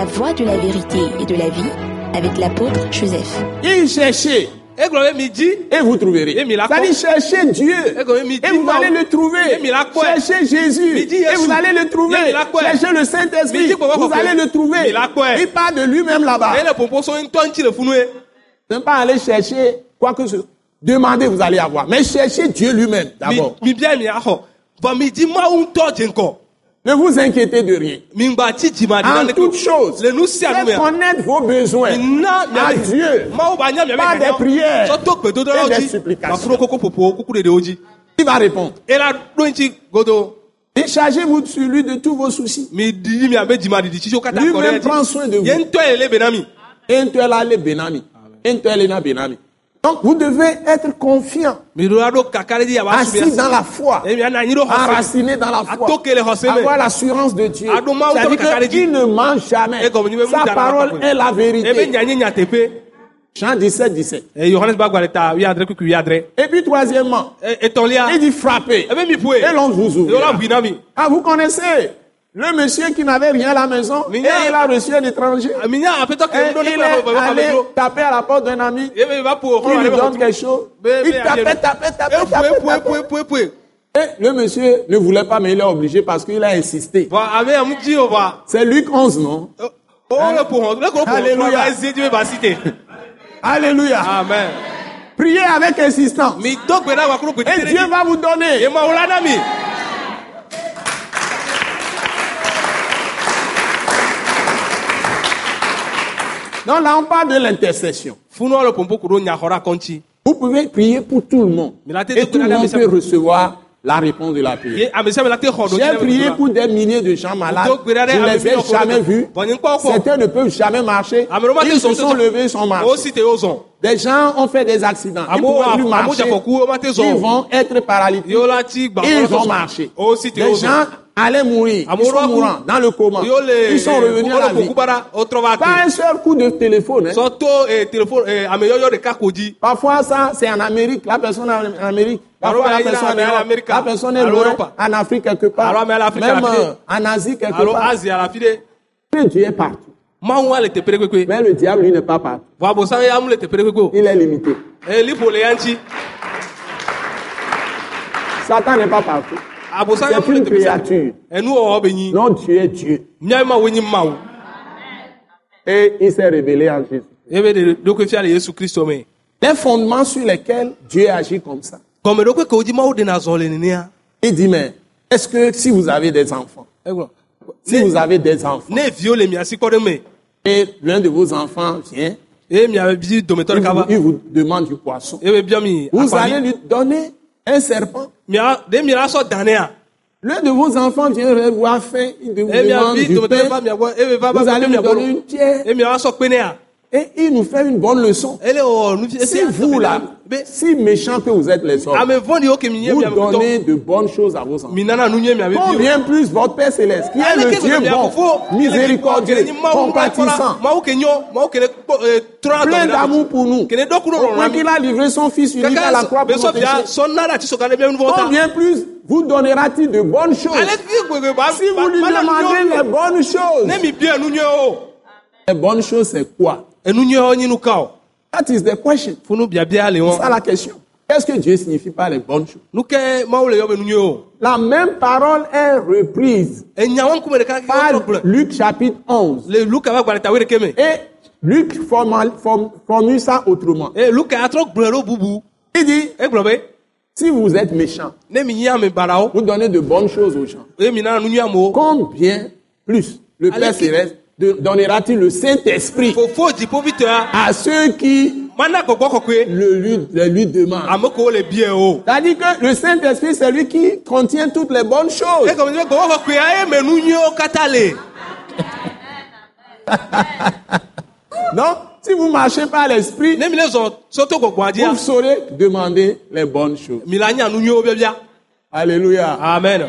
La voie de la vérité et de la vie avec l'apôtre Joseph. Il cherchez egblɔ be mi dzi et vous trouverez. Et C'est-à-dire cherchez Dieu Et et vous non. allez le trouver. Et. Cherchez Jésus et vous allez le trouver. Et. Cherchez le Saint-Esprit, vous allez le trouver. Il parle de lui-même là-bas. Ne pas aller chercher quoi que ce soit. Demandez, vous allez avoir. Mais cherchez Dieu lui-même mi d'abord. Ne vous inquiétez de rien. En toutes choses, faites connaître vos besoins à Dieu. Par des prières et des supplications. Il va répondre? Déchargez-vous sur lui de tous vos soucis. Lui-même prend soin de vous. Donc vous devez être confiant, assis dans la foi, se enraciné dans la foi, avoir l'assurance de Dieu. C'est-à-dire qu'il ne ment jamais. Nous, Sa parole est la vérité. nye nyateƒe Jean 17, 17. Eh, Yohanes ba gba ɖeka wi adre kuku wi adre Et puis troisièmement, Eh, il dit frapper. ƒoe Et l'on vous ouvre. Ah, vous connaissez? Le monsieur qui n'avait rien à la maison et il a reçu un étranger. ke Et il est allé taper à la porte d'un ami. ƒo Il lui donne quelque chose. Il tapait, tapait, tapait, eƒoe tapait, tapait. Et le monsieur ne voulait pas, mais il est obligé parce qu'il a insisté. C'est Luc 11, non? O le ƒo xɔ le ko ƒo xɔ Alléluia. Alléluia. amen Priez avec insistance. Et Dieu va vous donner. Donc là, on parle de l'intercession. Vous pouvez prier pour tout le monde. Et tout le monde peut recevoir la réponse de la prière. ɖo J'ai prié pour des milliers de gens malades. Je ne les ai jamais vus. Certains ne peuvent jamais marcher. te Ils se sont levés, ils sont marchés. zɔn Des gens ont fait des accidents. Ils ne pouvaient plus marcher. Ils vont être ti gba Ils ont marché. o si te Des gens allaient mourir. Ils sont mourants dans le coma. Ils sont revenus à la vie. Pas un seul coup de téléphone. hein. Parfois, ça, c'est en Amérique. La personne est en Amérique. Parfois, la a personne est, la personne est loin, Europe. en Afrique quelque part. Même euh, en Asie quelque part. Mais Dieu est partout. Mais le diable, lui, n'est pas partout. Il est limité. Eh, Satan n'est pas partout. C'est une créature. Non, Dieu. Est Dieu. Et il s'est révélé en Jésus. Les fondements sur lesquels Dieu agit comme ça. Il dit, mais est-ce que si vous avez des enfants, egblɔ si vous avez des enfants, et l'un de vos enfants vient, dometɔ il vous, il vous demande du poisson, mi vous allez lui donner un serpent. danea L'un de vos enfants vient voir faim, il vous demande du pain, allez lui donner une pierre, et il nous fait une bonne leçon. fi Si vous là, si méchant que vous êtes les hommes, nye vous donnez de bonnes choses à vos enfants. Combien plus votre Père Céleste, qui est Ale le Dieu bon, miséricordieux, compatissant, plein d'amour pour nous, mi. qu'il a livré son Fils unique à la croix pour ta Combien plus vous donnera-t-il de bonnes choses? Ale fi gbegbe ba si vous lui ba- ba- demandez les bonnes choses. Les bonnes choses, c'est quoi? That is the question. C'est ça la question. Qu'est-ce que Dieu signifie par les bonnes choses? La même parole est reprise. Par Luc chapitre 11. le luka va gbalẽ ta wei ɖeke me Et Luc formal- form- formule ça autrement. bubu Il dit, be si vous êtes méchant, vous donnez de bonnes choses aux gens. amewo Combien plus le Père Céleste donnera-t-il le Saint-Esprit dziƒoƒitɔa à ceux qui le lui, le lui demandent ame kewo le bie o C'est-à-dire que le Saint-Esprit, c'est lui qui contient toutes les bonnes choses. Donc, si vous marchez par l'Esprit, vous saurez demander les bonnes choses. Alléluia. amen.